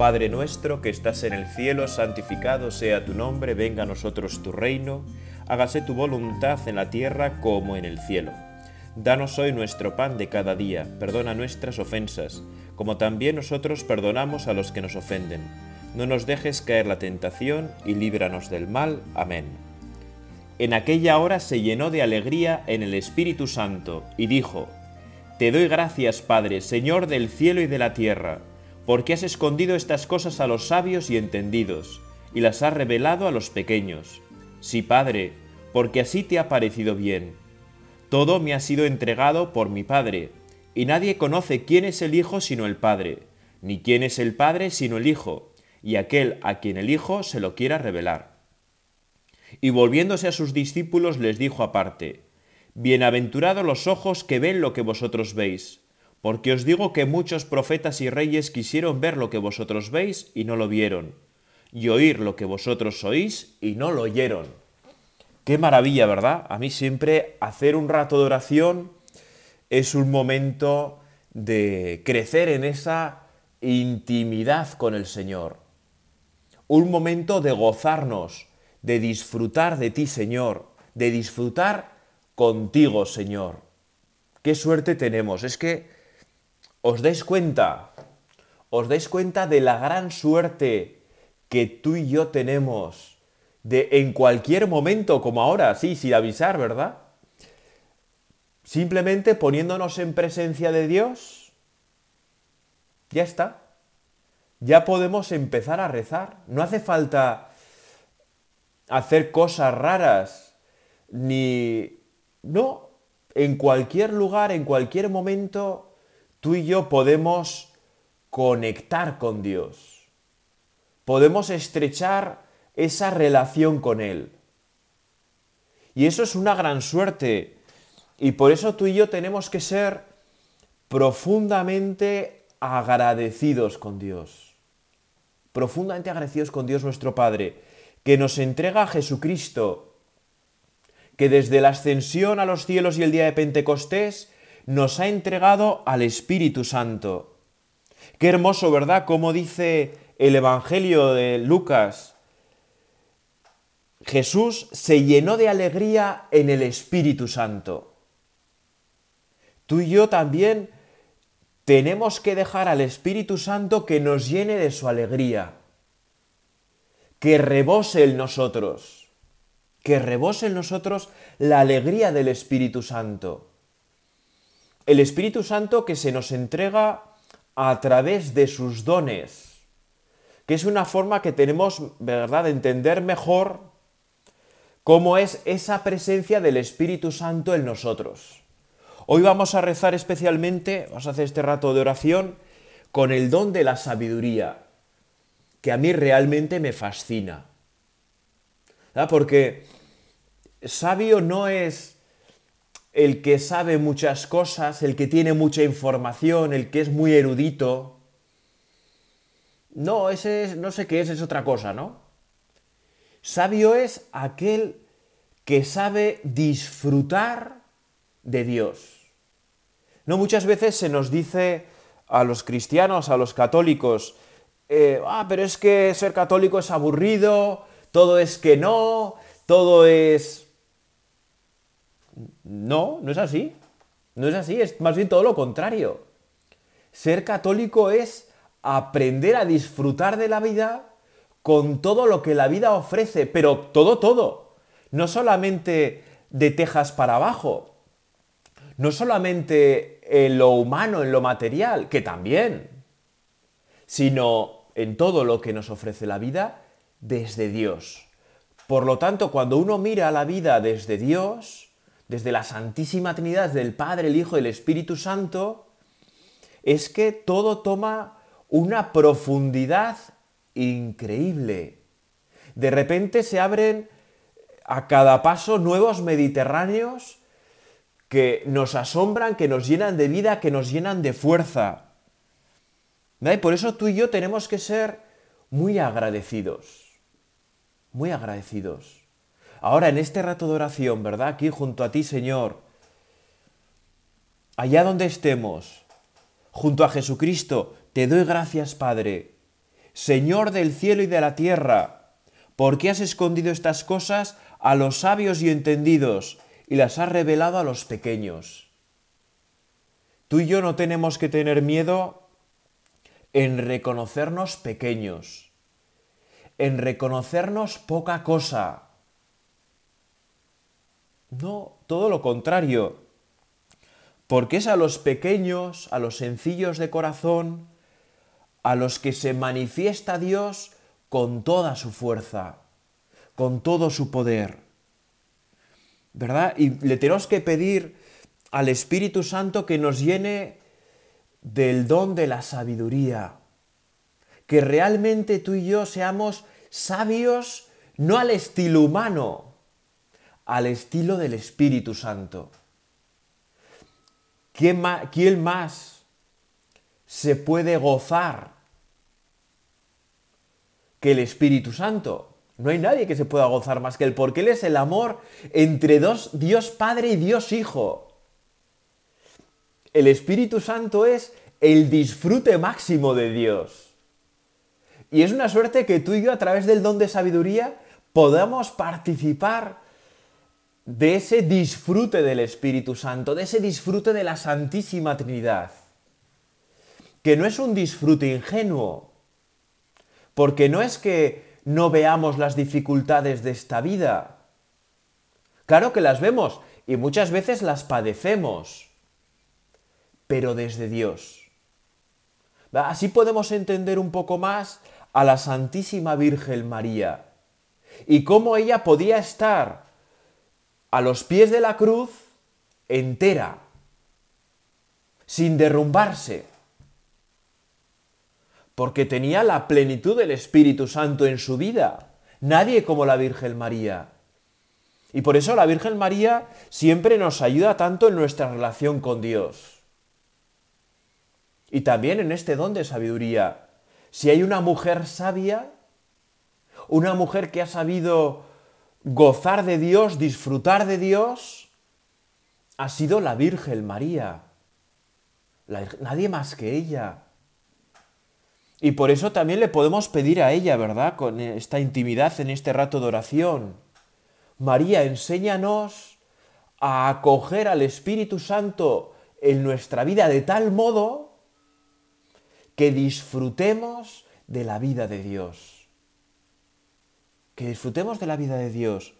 Padre nuestro que estás en el cielo, santificado sea tu nombre, venga a nosotros tu reino, hágase tu voluntad en la tierra como en el cielo. Danos hoy nuestro pan de cada día, perdona nuestras ofensas, como también nosotros perdonamos a los que nos ofenden. No nos dejes caer la tentación y líbranos del mal. Amén. En aquella hora se llenó de alegría en el Espíritu Santo y dijo, Te doy gracias, Padre, Señor del cielo y de la tierra, porque has escondido estas cosas a los sabios y entendidos, y las has revelado a los pequeños. Sí, Padre, porque así te ha parecido bien. Todo me ha sido entregado por mi Padre, y nadie conoce quién es el Hijo sino el Padre, ni quién es el Padre sino el Hijo, y aquel a quien el Hijo se lo quiera revelar. Y volviéndose a sus discípulos les dijo aparte, Bienaventurados los ojos que ven lo que vosotros veis, porque os digo que muchos profetas y reyes quisieron ver lo que vosotros veis y no lo vieron, y oír lo que vosotros oís y no lo oyeron. Qué maravilla, ¿verdad? A mí siempre hacer un rato de oración es un momento de crecer en esa intimidad con el Señor. Un momento de gozarnos, de disfrutar de ti, Señor, de disfrutar contigo, Señor. Qué suerte tenemos. Es que os dais cuenta, os dais cuenta de la gran suerte que tú y yo tenemos de en cualquier momento, como ahora, sí, sin avisar, ¿verdad? Simplemente poniéndonos en presencia de Dios, ya está. Ya podemos empezar a rezar. No hace falta hacer cosas raras, ni... No, en cualquier lugar, en cualquier momento, tú y yo podemos conectar con Dios. Podemos estrechar esa relación con Él. Y eso es una gran suerte. Y por eso tú y yo tenemos que ser profundamente agradecidos con Dios. Profundamente agradecidos con Dios nuestro Padre, que nos entrega a Jesucristo, que desde la ascensión a los cielos y el día de Pentecostés nos ha entregado al Espíritu Santo. Qué hermoso, ¿verdad? Como dice el Evangelio de Lucas. Jesús se llenó de alegría en el Espíritu Santo. Tú y yo también tenemos que dejar al Espíritu Santo que nos llene de su alegría, que rebose en nosotros, que rebose en nosotros la alegría del Espíritu Santo el Espíritu Santo que se nos entrega a través de sus dones, que es una forma que tenemos, ¿verdad?, de entender mejor cómo es esa presencia del Espíritu Santo en nosotros. Hoy vamos a rezar especialmente, vamos a hacer este rato de oración, con el don de la sabiduría, que a mí realmente me fascina. Porque sabio no es el que sabe muchas cosas, el que tiene mucha información, el que es muy erudito. No, ese es, no sé qué es, es otra cosa, ¿no? Sabio es aquel que sabe disfrutar de Dios. No muchas veces se nos dice a los cristianos, a los católicos, eh, ah, pero es que ser católico es aburrido, todo es que no, todo es no, no es así. No es así, es más bien todo lo contrario. Ser católico es aprender a disfrutar de la vida con todo lo que la vida ofrece, pero todo, todo. No solamente de tejas para abajo, no solamente en lo humano, en lo material, que también, sino en todo lo que nos ofrece la vida desde Dios. Por lo tanto, cuando uno mira la vida desde Dios, desde la Santísima Trinidad, del Padre, el Hijo y el Espíritu Santo, es que todo toma una profundidad increíble. De repente se abren a cada paso nuevos mediterráneos que nos asombran, que nos llenan de vida, que nos llenan de fuerza. Y por eso tú y yo tenemos que ser muy agradecidos, muy agradecidos. Ahora en este rato de oración, ¿verdad? Aquí junto a ti, Señor, allá donde estemos, junto a Jesucristo, te doy gracias, Padre, Señor del cielo y de la tierra, ¿por qué has escondido estas cosas a los sabios y entendidos y las has revelado a los pequeños? Tú y yo no tenemos que tener miedo en reconocernos pequeños, en reconocernos poca cosa. No, todo lo contrario porque es a los pequeños, a los sencillos de corazón, a los que se manifiesta Dios con toda su fuerza, con todo su poder. ¿Verdad? Y le tenemos que pedir al Espíritu Santo que nos llene del don de la sabiduría, que realmente tú y yo seamos sabios no al estilo humano, al estilo del Espíritu Santo. ¿Quién más, se puede gozar que el Espíritu Santo? No hay nadie que se pueda gozar más que Él, porque Él es el amor entre dos, Dios Padre y Dios Hijo. El Espíritu Santo es el disfrute máximo de Dios. Y es una suerte que tú y yo, a través del don de sabiduría, podamos participar de ese disfrute del Espíritu Santo, de ese disfrute de la Santísima Trinidad, que no es un disfrute ingenuo, porque no es que no veamos las dificultades de esta vida, claro que las vemos y muchas veces las padecemos, pero desde Dios. Así podemos entender un poco más a la Santísima Virgen María y cómo ella podía estar a los pies de la cruz entera, sin derrumbarse, porque tenía la plenitud del Espíritu Santo en su vida. Nadie como la Virgen María. Y por eso la Virgen María siempre nos ayuda tanto en nuestra relación con Dios. Y también en este don de sabiduría. Si hay una mujer sabia, una mujer que ha sabido gozar de Dios, disfrutar de Dios, ha sido la Virgen María. nadie más que ella. Y por eso también le podemos pedir a ella, ¿verdad? Con esta intimidad en este rato de oración. María, enséñanos a acoger al Espíritu Santo en nuestra vida de tal modo que disfrutemos de la vida de Dios que disfrutemos de la vida de Dios,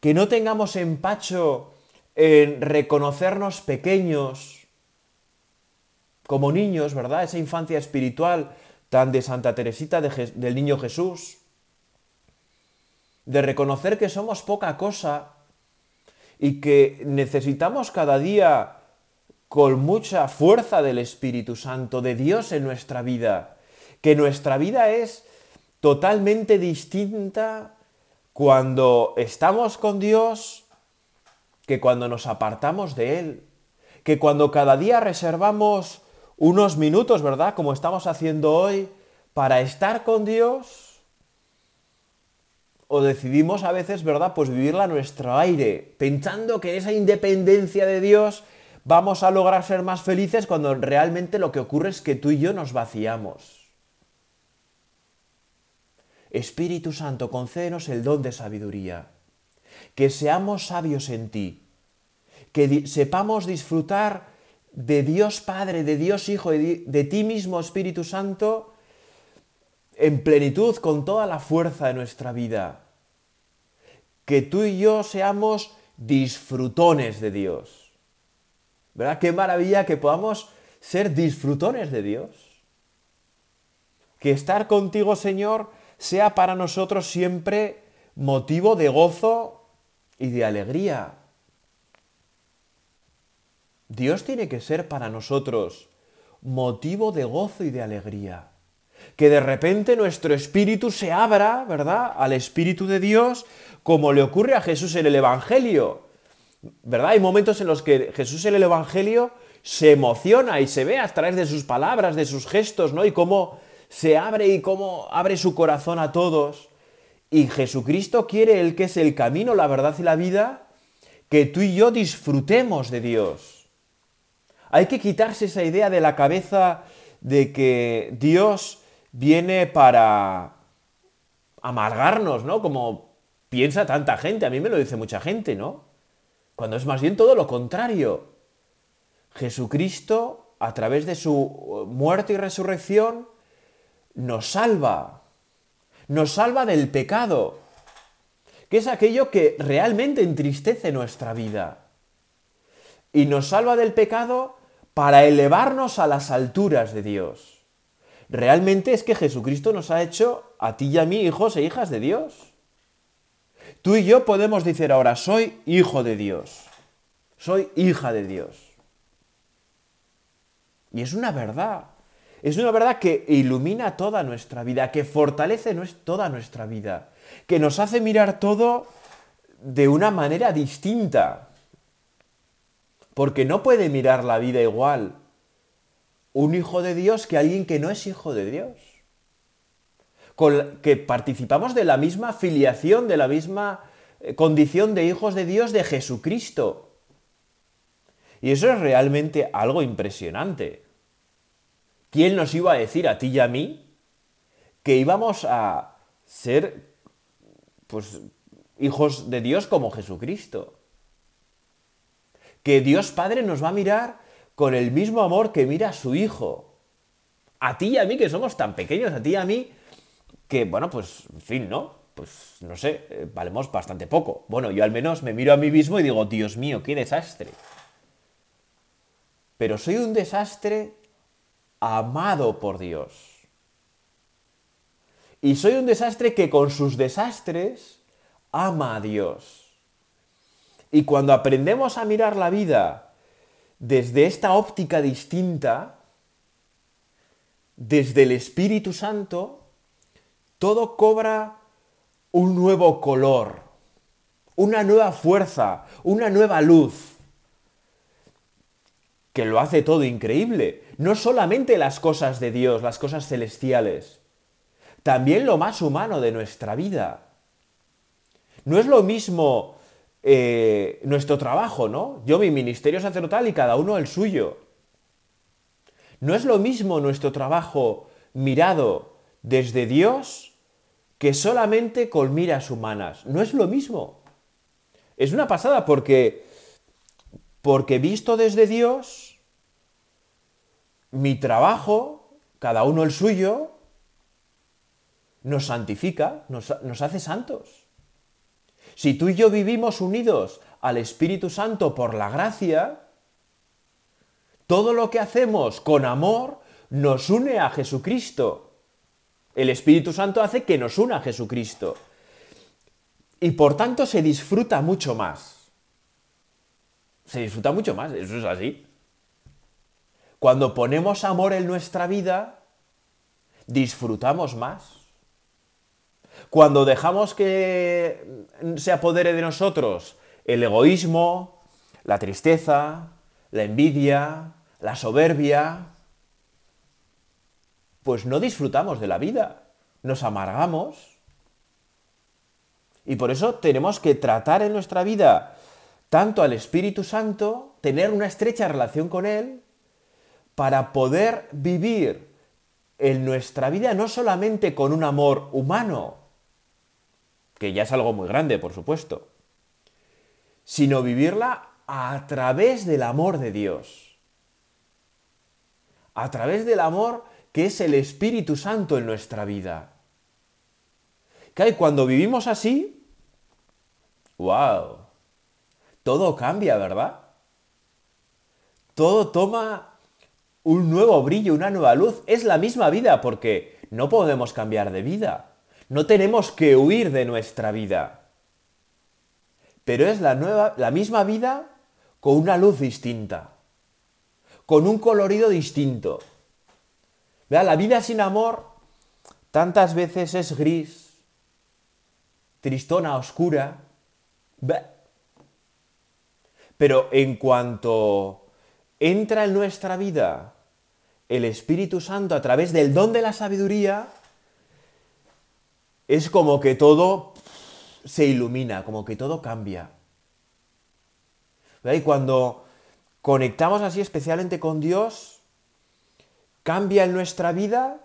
que no tengamos empacho en reconocernos pequeños, como niños, ¿verdad? Esa infancia espiritual tan de Santa Teresita del Niño Jesús, de reconocer que somos poca cosa y que necesitamos cada día con mucha fuerza del Espíritu Santo, de Dios en nuestra vida, que nuestra vida es totalmente distinta cuando estamos con Dios que cuando nos apartamos de Él, que cuando cada día reservamos unos minutos, ¿verdad? Como estamos haciendo hoy, para estar con Dios, o decidimos a veces, ¿verdad? Pues vivirla a nuestro aire, pensando que esa independencia de Dios vamos a lograr ser más felices cuando realmente lo que ocurre es que tú y yo nos vaciamos. Espíritu Santo, concédenos el don de sabiduría, que seamos sabios en ti, que sepamos disfrutar de Dios Padre, de Dios Hijo y de ti mismo, Espíritu Santo, en plenitud con toda la fuerza de nuestra vida. Que tú y yo seamos disfrutones de Dios. ¿Verdad? Qué maravilla que podamos ser disfrutones de Dios. Que estar contigo, Señor, sea para nosotros siempre motivo de gozo y de alegría. Dios tiene que ser para nosotros motivo de gozo y de alegría. Que de repente nuestro espíritu se abra, ¿verdad?, al Espíritu de Dios, como le ocurre a Jesús en el Evangelio. ¿Verdad? Hay momentos en los que Jesús en el Evangelio se emociona y se ve a través de sus palabras, de sus gestos, ¿no? Y cómo se abre y cómo abre su corazón a todos. Y Jesucristo quiere, Él que es el camino, la verdad y la vida, que tú y yo disfrutemos de Dios. Hay que quitarse esa idea de la cabeza de que Dios viene para amargarnos, ¿no? Como piensa tanta gente, a mí me lo dice mucha gente, ¿no? Cuando es más bien todo lo contrario. Jesucristo, a través de su muerte y resurrección, nos salva. Nos salva del pecado, que es aquello que realmente entristece nuestra vida. Y nos salva del pecado para elevarnos a las alturas de Dios. Realmente es que Jesucristo nos ha hecho a ti y a mí hijos e hijas de Dios. Tú y yo podemos decir ahora, soy hijo de Dios, soy hija de Dios. Y es una verdad, es una verdad que ilumina toda nuestra vida, que fortalece toda nuestra vida, que nos hace mirar todo de una manera distinta. Porque no puede mirar la vida igual un hijo de Dios que alguien que no es hijo de Dios. Con que participamos de la misma filiación, de la misma eh, condición de hijos de Dios de Jesucristo. Y eso es realmente algo impresionante. ¿Quién nos iba a decir a ti y a mí que íbamos a ser pues hijos de Dios como Jesucristo? Que Dios Padre nos va a mirar con el mismo amor que mira a su hijo. A ti y a mí, que somos tan pequeños, a ti y a mí, que, bueno, pues, en fin, ¿no? Pues, no sé, eh, valemos bastante poco. Bueno, yo al menos me miro a mí mismo y digo, Dios mío, qué desastre. Pero soy un desastre amado por Dios. Y soy un desastre que con sus desastres ama a Dios. Y cuando aprendemos a mirar la vida desde esta óptica distinta, desde el Espíritu Santo, todo cobra un nuevo color, una nueva fuerza, una nueva luz, que lo hace todo increíble. No solamente las cosas de Dios, las cosas celestiales, también lo más humano de nuestra vida. No es lo mismo eh, nuestro trabajo, ¿no? Yo mi ministerio sacerdotal y cada uno el suyo. No es lo mismo nuestro trabajo mirado desde Dios que solamente con miras humanas. No es lo mismo. Es una pasada porque, porque visto desde Dios, mi trabajo, cada uno el suyo, nos santifica, nos, hace santos. Si tú y yo vivimos unidos al Espíritu Santo por la gracia, todo lo que hacemos con amor nos une a Jesucristo. El Espíritu Santo hace que nos una a Jesucristo. Y por tanto se disfruta mucho más. Se disfruta mucho más, eso es así. Cuando ponemos amor en nuestra vida, disfrutamos más. Cuando dejamos que se apodere de nosotros el egoísmo, la tristeza, la envidia, la soberbia, pues no disfrutamos de la vida, nos amargamos. Y por eso tenemos que tratar en nuestra vida tanto al Espíritu Santo, tener una estrecha relación con Él, para poder vivir en nuestra vida no solamente con un amor humano, que ya es algo muy grande, por supuesto, sino vivirla a través del amor de Dios, a través del amor que es el Espíritu Santo en nuestra vida. Que cuando vivimos así, wow, todo cambia, ¿verdad? Todo toma un nuevo brillo, una nueva luz. Es la misma vida porque no podemos cambiar de vida. No tenemos que huir de nuestra vida. Pero es la, nueva, la misma vida con una luz distinta, con un colorido distinto. La vida sin amor tantas veces es gris, tristona, oscura. Pero en cuanto entra en nuestra vida el Espíritu Santo a través del don de la sabiduría, es como que todo se ilumina, como que todo cambia. Y cuando conectamos así especialmente con Dios, cambia en nuestra vida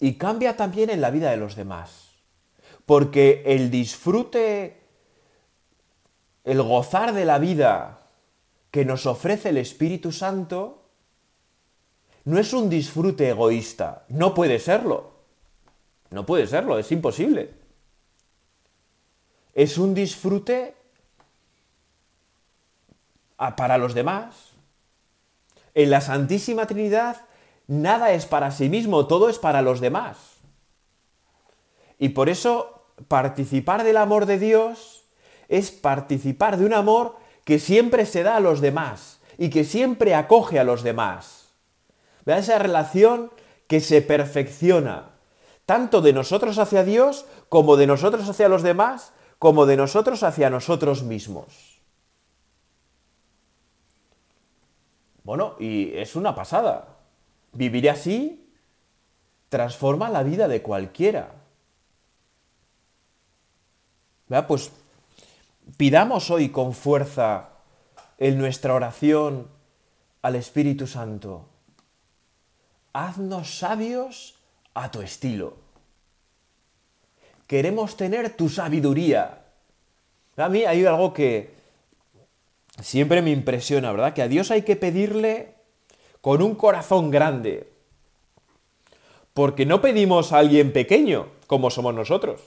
y cambia también en la vida de los demás. Porque el disfrute, el gozar de la vida que nos ofrece el Espíritu Santo, no es un disfrute egoísta, no puede serlo. No puede serlo, es imposible. Es un disfrute para los demás. En la Santísima Trinidad nada es para sí mismo, todo es para los demás. Y por eso participar del amor de Dios es participar de un amor que siempre se da a los demás y que siempre acoge a los demás. Esa relación que se perfecciona, tanto de nosotros hacia Dios como de nosotros hacia los demás, como de nosotros hacia nosotros mismos. Bueno, y es una pasada. Vivir así transforma la vida de cualquiera. Pues pidamos hoy con fuerza en nuestra oración al Espíritu Santo. Haznos sabios a tu estilo. Queremos tener tu sabiduría. A mí hay algo que siempre me impresiona, ¿verdad? Que a Dios hay que pedirle con un corazón grande. Porque no pedimos a alguien pequeño, como somos nosotros.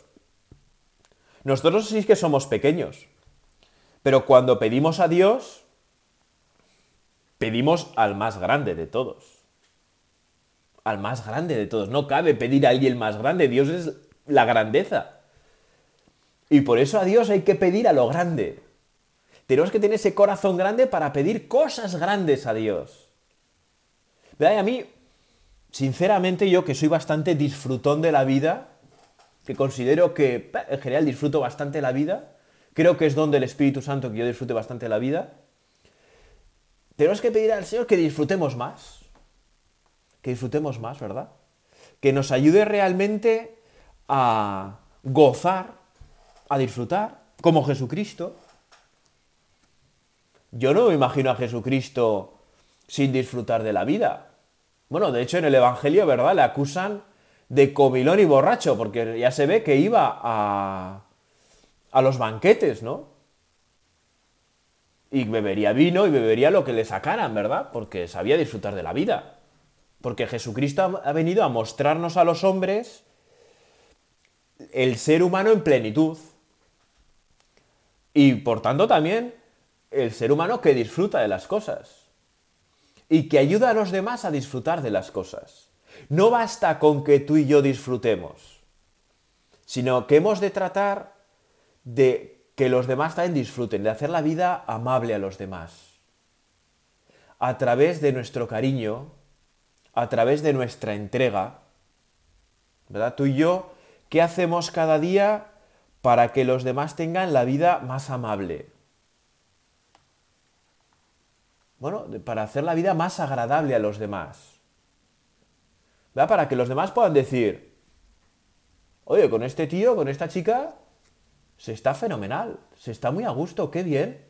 Nosotros sí que somos pequeños. Pero cuando pedimos a Dios, pedimos al más grande de todos. Al más grande de todos. No cabe pedir a alguien más grande. Dios es la grandeza. Y por eso a Dios hay que pedir a lo grande. Tenemos que tener ese corazón grande para pedir cosas grandes a Dios. ¿Verdad? a mí, sinceramente, yo que soy bastante disfrutón de la vida, que considero que en general disfruto bastante la vida, creo que es donde el Espíritu Santo que yo disfrute bastante la vida, tenemos que pedir al Señor que disfrutemos más, que disfrutemos más, ¿verdad? Que nos ayude realmente a gozar, a disfrutar, como Jesucristo. Yo no me imagino a Jesucristo sin disfrutar de la vida. Bueno, de hecho en el Evangelio, ¿verdad? Le acusan de comilón y borracho, porque ya se ve que iba a, a los banquetes, ¿no? Y bebería vino y bebería lo que le sacaran, ¿verdad? Porque sabía disfrutar de la vida. Porque Jesucristo ha venido a mostrarnos a los hombres el ser humano en plenitud. Y por tanto también el ser humano que disfruta de las cosas y que ayuda a los demás a disfrutar de las cosas. No basta con que tú y yo disfrutemos, sino que hemos de tratar de que los demás también disfruten, de hacer la vida amable a los demás. A través de nuestro cariño, a través de nuestra entrega, ¿verdad? Tú y yo, ¿qué hacemos cada día para que los demás tengan la vida más amable? bueno, para hacer la vida más agradable a los demás. ¿Verdad? Para que los demás puedan decir, oye, con este tío, con esta chica, se está fenomenal, se está muy a gusto, qué bien.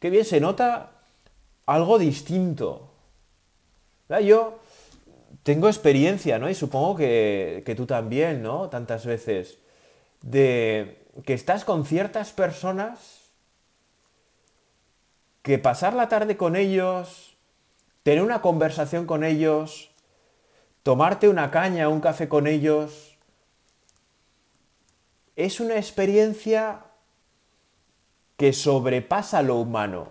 Qué bien, se nota algo distinto. Yo tengo experiencia, ¿no? Y supongo que, que tú también, ¿no? Tantas veces, de que estás con ciertas personas que pasar la tarde con ellos, tener una conversación con ellos, tomarte una caña, un café con ellos, es una experiencia que sobrepasa lo humano,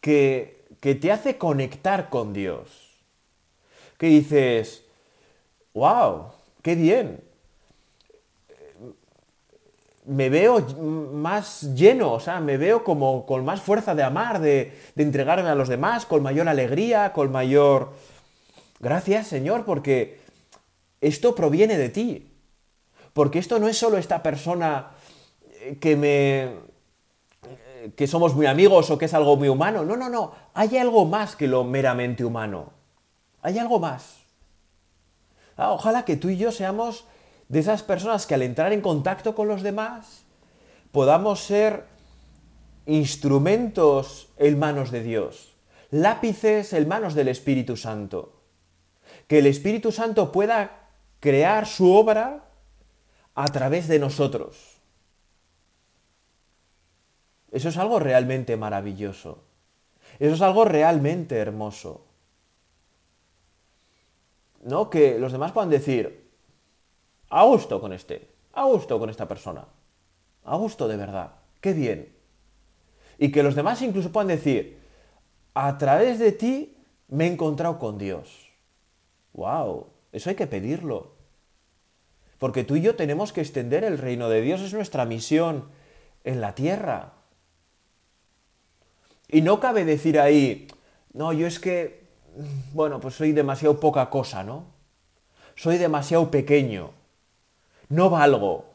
que, que te hace conectar con Dios, que dices, wow, qué bien, me veo más lleno, o sea, me veo como con más fuerza de amar, de, entregarme a los demás, con mayor alegría, con mayor... Gracias, Señor, porque esto proviene de ti. Porque esto no es solo esta persona que me... Que somos muy amigos o que es algo muy humano. No, no, no. Hay algo más que lo meramente humano. Hay algo más. Ah, ojalá que tú y yo seamos de esas personas que al entrar en contacto con los demás podamos ser instrumentos en manos de Dios, lápices en manos del Espíritu Santo, que el Espíritu Santo pueda crear su obra a través de nosotros. Eso es algo realmente maravilloso. Eso es algo realmente hermoso. ¿No? Que los demás puedan decir, a gusto con este, a gusto con esta persona, a gusto de verdad, qué bien. Y que los demás incluso puedan decir, a través de ti me he encontrado con Dios. ¡Wow! Eso hay que pedirlo. Porque tú y yo tenemos que extender el reino de Dios, es nuestra misión en la tierra. Y no cabe decir ahí, no, yo es que, bueno, pues soy demasiado poca cosa, ¿no? Soy demasiado pequeño. No valgo.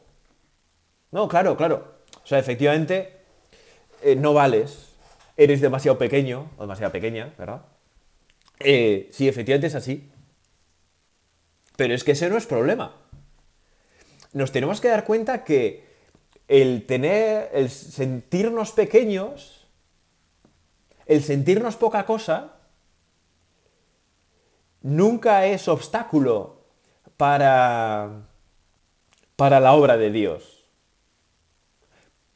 No, claro, claro. O sea, efectivamente, eh, no vales. Eres demasiado pequeño o demasiado pequeña, ¿verdad? Eh, sí, efectivamente es así. Pero es que ese no es problema. Nos tenemos que dar cuenta que el tener, el sentirnos pequeños el sentirnos poca cosa nunca es obstáculo para, para la obra de Dios.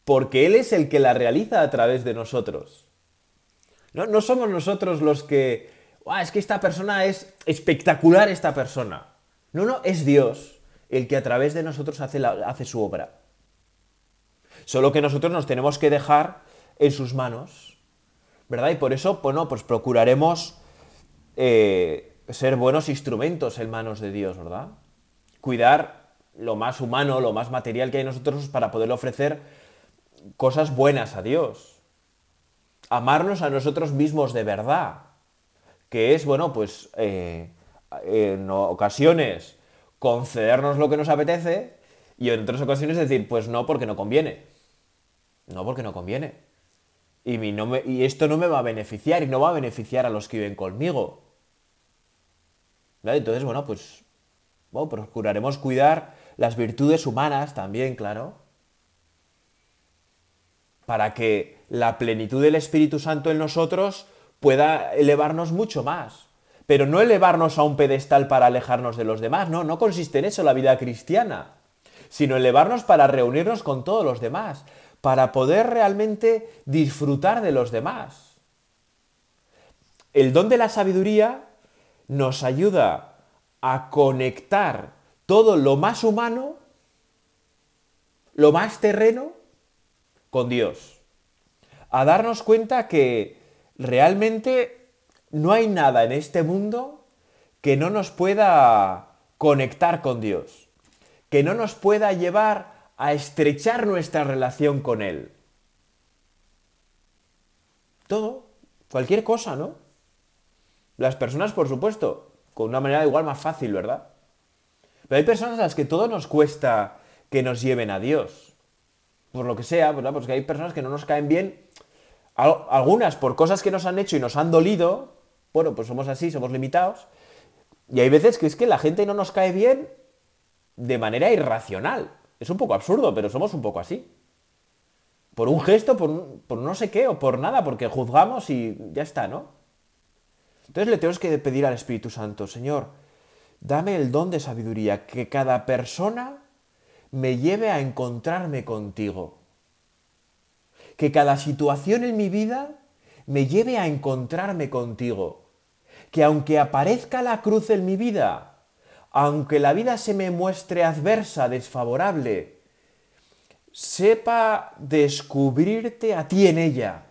Porque Él es el que la realiza a través de nosotros. No, somos nosotros los que, es que esta persona es espectacular, esta persona. No, no, es Dios el que a través de nosotros hace, hace su obra. Solo que nosotros nos tenemos que dejar en sus manos ¿verdad? Y por eso, bueno, pues procuraremos eh, ser buenos instrumentos en manos de Dios, ¿verdad? Cuidar lo más humano, lo más material que hay en nosotros para poder ofrecer cosas buenas a Dios. Amarnos a nosotros mismos de verdad, que es, bueno, pues eh, en ocasiones concedernos lo que nos apetece y en otras ocasiones decir, pues no porque no conviene. No porque no conviene y, esto no me va a beneficiar y no va a beneficiar a los que viven conmigo. Entonces, bueno, pues procuraremos cuidar las virtudes humanas también, claro, para que la plenitud del Espíritu Santo en nosotros pueda elevarnos mucho más. Pero no elevarnos a un pedestal para alejarnos de los demás, no, no consiste en eso la vida cristiana, sino elevarnos para reunirnos con todos los demás, para poder realmente disfrutar de los demás. El don de la sabiduría nos ayuda a conectar todo lo más humano, lo más terreno, con Dios. A darnos cuenta que realmente no hay nada en este mundo que no nos pueda conectar con Dios, que no nos pueda llevar a estrechar nuestra relación con Él. Todo, cualquier cosa, ¿no? Las personas, por supuesto, con una manera igual más fácil, ¿verdad? Pero hay personas a las que todo nos cuesta que nos lleven a Dios. Por lo que sea, ¿verdad? Porque hay personas que no nos caen bien. Algunas por cosas que nos han hecho y nos han dolido. Bueno, pues somos así, somos limitados. Y hay veces que es que la gente no nos cae bien de manera irracional. Es un poco absurdo, pero somos un poco así. Por un gesto, por, no sé qué, o por nada, porque juzgamos y ya está, ¿no? Entonces le tenemos que pedir al Espíritu Santo, Señor, dame el don de sabiduría, que cada persona me lleve a encontrarme contigo. Que cada situación en mi vida me lleve a encontrarme contigo. Que aunque aparezca la cruz en mi vida, aunque la vida se me muestre adversa, desfavorable, sepa descubrirte a ti en ella.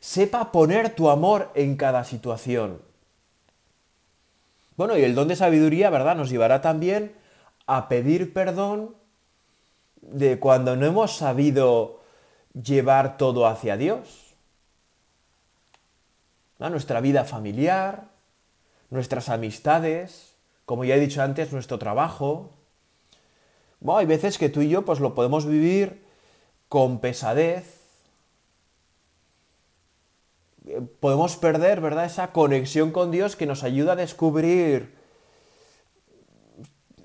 Sepa poner tu amor en cada situación. Bueno, y el don de sabiduría, ¿verdad? Nos llevará también a pedir perdón de cuando no hemos sabido llevar todo hacia Dios. Nuestra vida familiar, nuestras amistades, como ya he dicho antes, nuestro trabajo. Bueno, hay veces que tú y yo pues lo podemos vivir con pesadez. Podemos perder, ¿verdad? Esa conexión con Dios que nos ayuda a descubrir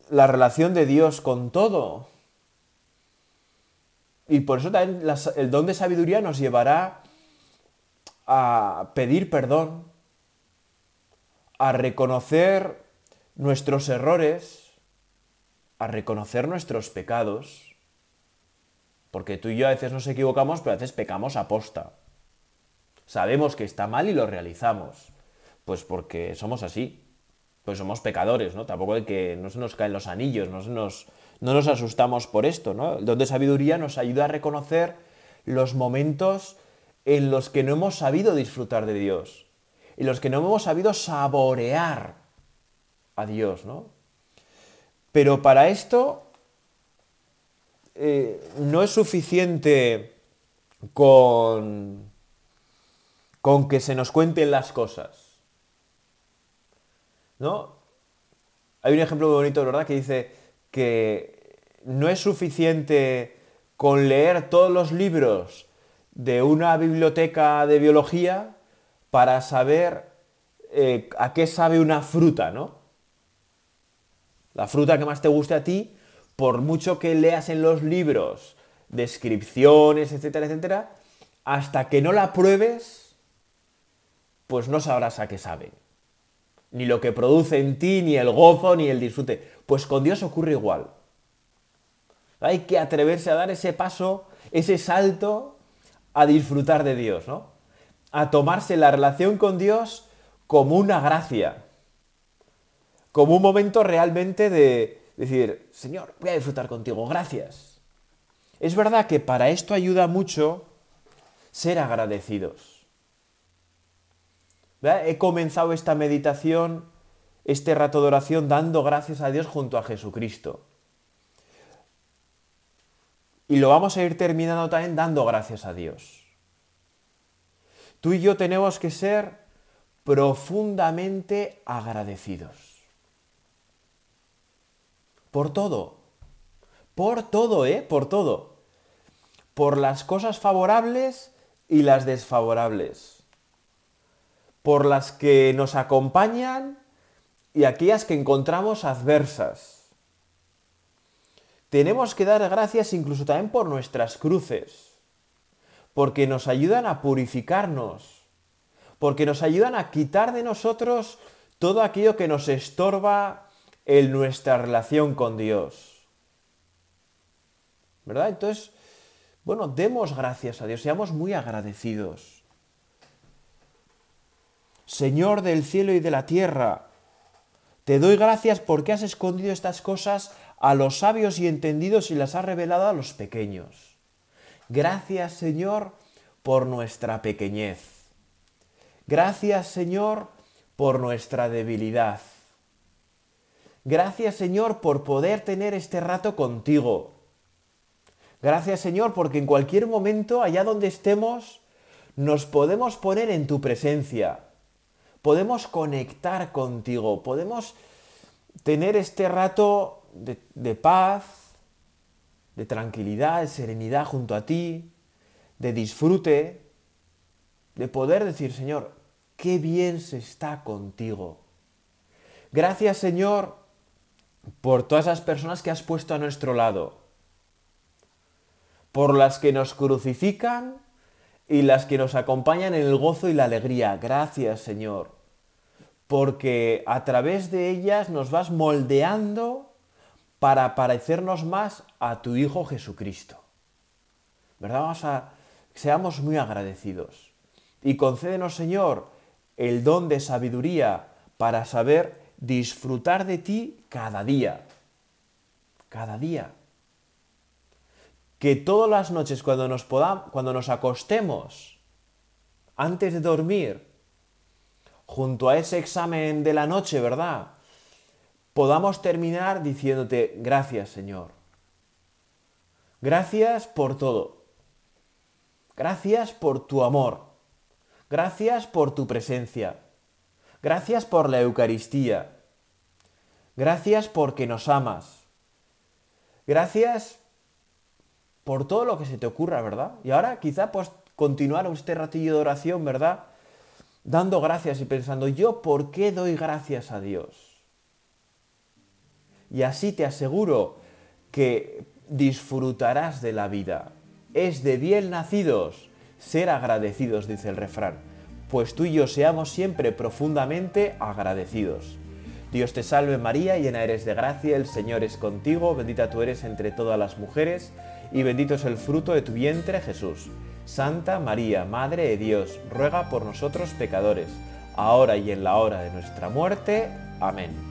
la relación de Dios con todo. Y por eso también el don de sabiduría nos llevará a pedir perdón, a reconocer nuestros errores, a reconocer nuestros pecados, porque tú y yo a veces nos equivocamos, pero a veces pecamos aposta. Sabemos que está mal y lo realizamos, pues porque somos así, pues somos pecadores, ¿no? Tampoco hay que no se nos caen los anillos, no, nos, no nos asustamos por esto, ¿no? El don de sabiduría nos ayuda a reconocer los momentos en los que no hemos sabido disfrutar de Dios, en los que no hemos sabido saborear a Dios, ¿no? Pero para esto eh, no es suficiente con, con que se nos cuenten las cosas. ¿No? Hay un ejemplo muy bonito, ¿verdad? Que dice que no es suficiente con leer todos los libros de una biblioteca de biología para saber eh, a qué sabe una fruta, ¿no? La fruta que más te guste a ti, por mucho que leas en los libros descripciones, etcétera, etcétera, hasta que no la pruebes, pues no sabrás a qué sabe. Ni lo que produce en ti, ni el gozo, ni el disfrute. Pues con Dios ocurre igual. Hay que atreverse a dar ese paso, ese salto a disfrutar de Dios, ¿no? A tomarse la relación con Dios como una gracia, como un momento realmente de decir, Señor, voy a disfrutar contigo, gracias. Es verdad que para esto ayuda mucho ser agradecidos. He comenzado esta meditación, este rato de oración, dando gracias a Dios junto a Jesucristo. Y lo vamos a ir terminando también dando gracias a Dios. Tú y yo tenemos que ser profundamente agradecidos. Por todo. Por todo, ¿eh? Por todo. Por las cosas favorables y las desfavorables. Por las que nos acompañan y aquellas que encontramos adversas tenemos que dar gracias incluso también por nuestras cruces, porque nos ayudan a purificarnos, porque nos ayudan a quitar de nosotros todo aquello que nos estorba en nuestra relación con Dios. ¿Verdad? Entonces, bueno, demos gracias a Dios, seamos muy agradecidos. Señor del cielo y de la tierra, te doy gracias porque has escondido estas cosas a los sabios y entendidos y las ha revelado a los pequeños. Gracias Señor por nuestra pequeñez. Gracias Señor por nuestra debilidad. Gracias Señor por poder tener este rato contigo. Gracias Señor porque en cualquier momento, allá donde estemos, nos podemos poner en tu presencia. Podemos conectar contigo. Podemos tener este rato de, paz, de tranquilidad, de serenidad junto a ti, de disfrute, de poder decir, Señor, qué bien se está contigo. Gracias, Señor, por todas las personas que has puesto a nuestro lado, por las que nos crucifican y las que nos acompañan en el gozo y la alegría. Gracias, Señor, porque a través de ellas nos vas moldeando para parecernos más a tu Hijo Jesucristo. ¿Verdad? Vamos a, seamos muy agradecidos. Y concédenos, Señor, el don de sabiduría para saber disfrutar de ti cada día. Cada día. Que todas las noches cuando nos, podamos, cuando nos acostemos, antes de dormir, junto a ese examen de la noche, ¿verdad? Podamos terminar diciéndote gracias Señor. Gracias por todo. Gracias por tu amor. Gracias por tu presencia. Gracias por la Eucaristía. Gracias porque nos amas. Gracias por todo lo que se te ocurra, ¿verdad? Y ahora quizá pues continuar este ratillo de oración, ¿verdad? Dando gracias y pensando, yo, ¿por qué doy gracias a Dios? Y así te aseguro que disfrutarás de la vida. Es de bien nacidos ser agradecidos, dice el refrán. pues tú y yo seamos siempre profundamente agradecidos. Dios te salve María, llena eres de gracia, el Señor es contigo, bendita tú eres entre todas las mujeres, y bendito es el fruto de tu vientre Jesús. Santa María, Madre de Dios, ruega por nosotros pecadores, ahora y en la hora de nuestra muerte. Amén.